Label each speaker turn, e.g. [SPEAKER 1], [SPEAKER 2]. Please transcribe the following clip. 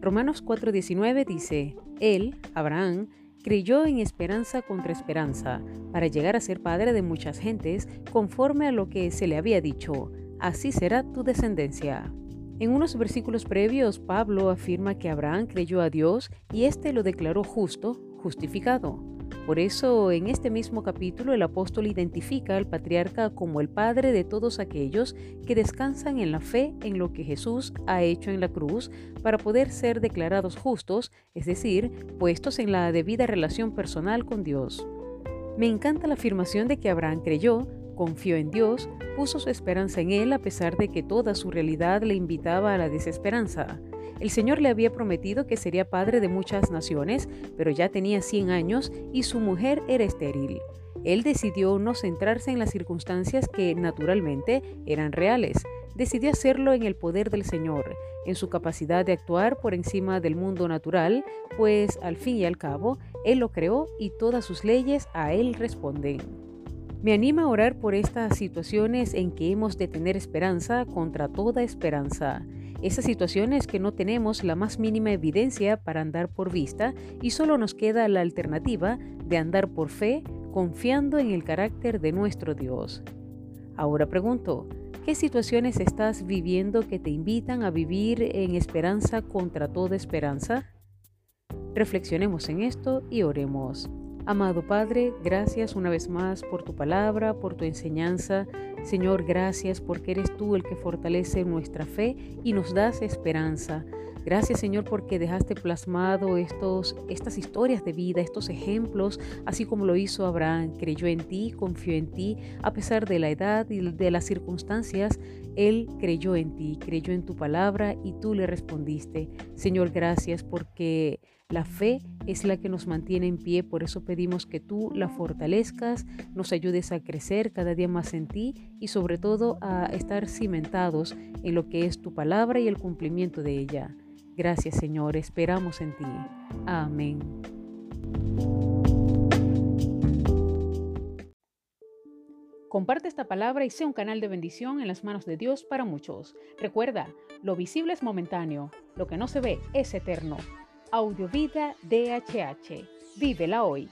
[SPEAKER 1] Romanos 4:19 dice, Él, Abraham, creyó en esperanza contra esperanza, para llegar a ser padre de muchas gentes, conforme a lo que se le había dicho, así será tu descendencia. En unos versículos previos, Pablo afirma que Abraham creyó a Dios y éste lo declaró justo, justificado. Por eso, en este mismo capítulo, el apóstol identifica al patriarca como el padre de todos aquellos que descansan en la fe en lo que Jesús ha hecho en la cruz para poder ser declarados justos, es decir, puestos en la debida relación personal con Dios. Me encanta la afirmación de que Abraham creyó, confió en Dios, puso su esperanza en Él a pesar de que toda su realidad le invitaba a la desesperanza. El Señor le había prometido que sería padre de muchas naciones, pero ya tenía 100 años y su mujer era estéril. Él decidió no centrarse en las circunstancias que naturalmente eran reales. Decidió hacerlo en el poder del Señor, en su capacidad de actuar por encima del mundo natural, pues al fin y al cabo, Él lo creó y todas sus leyes a Él responden. Me anima a orar por estas situaciones en que hemos de tener esperanza contra toda esperanza. Esas situaciones que no tenemos la más mínima evidencia para andar por vista y solo nos queda la alternativa de andar por fe confiando en el carácter de nuestro Dios. Ahora pregunto, ¿qué situaciones estás viviendo que te invitan a vivir en esperanza contra toda esperanza? Reflexionemos en esto y oremos. Amado Padre, gracias una vez más por tu palabra, por tu enseñanza. Señor, gracias porque eres tú el que fortalece nuestra fe y nos das esperanza. Gracias Señor porque dejaste plasmado estos, estas historias de vida, estos ejemplos, así como lo hizo Abraham. Creyó en ti, confió en ti, a pesar de la edad y de las circunstancias, él creyó en ti, creyó en tu palabra y tú le respondiste. Señor, gracias porque la fe es la que nos mantiene en pie, por eso pedimos que tú la fortalezcas, nos ayudes a crecer cada día más en ti y sobre todo a estar cimentados en lo que es tu palabra y el cumplimiento de ella. Gracias Señor, esperamos en ti. Amén. Comparte esta palabra y sea un canal de bendición en las manos de Dios para muchos. Recuerda, lo visible es momentáneo, lo que no se ve es eterno. Audiovida DHH. Vívela hoy.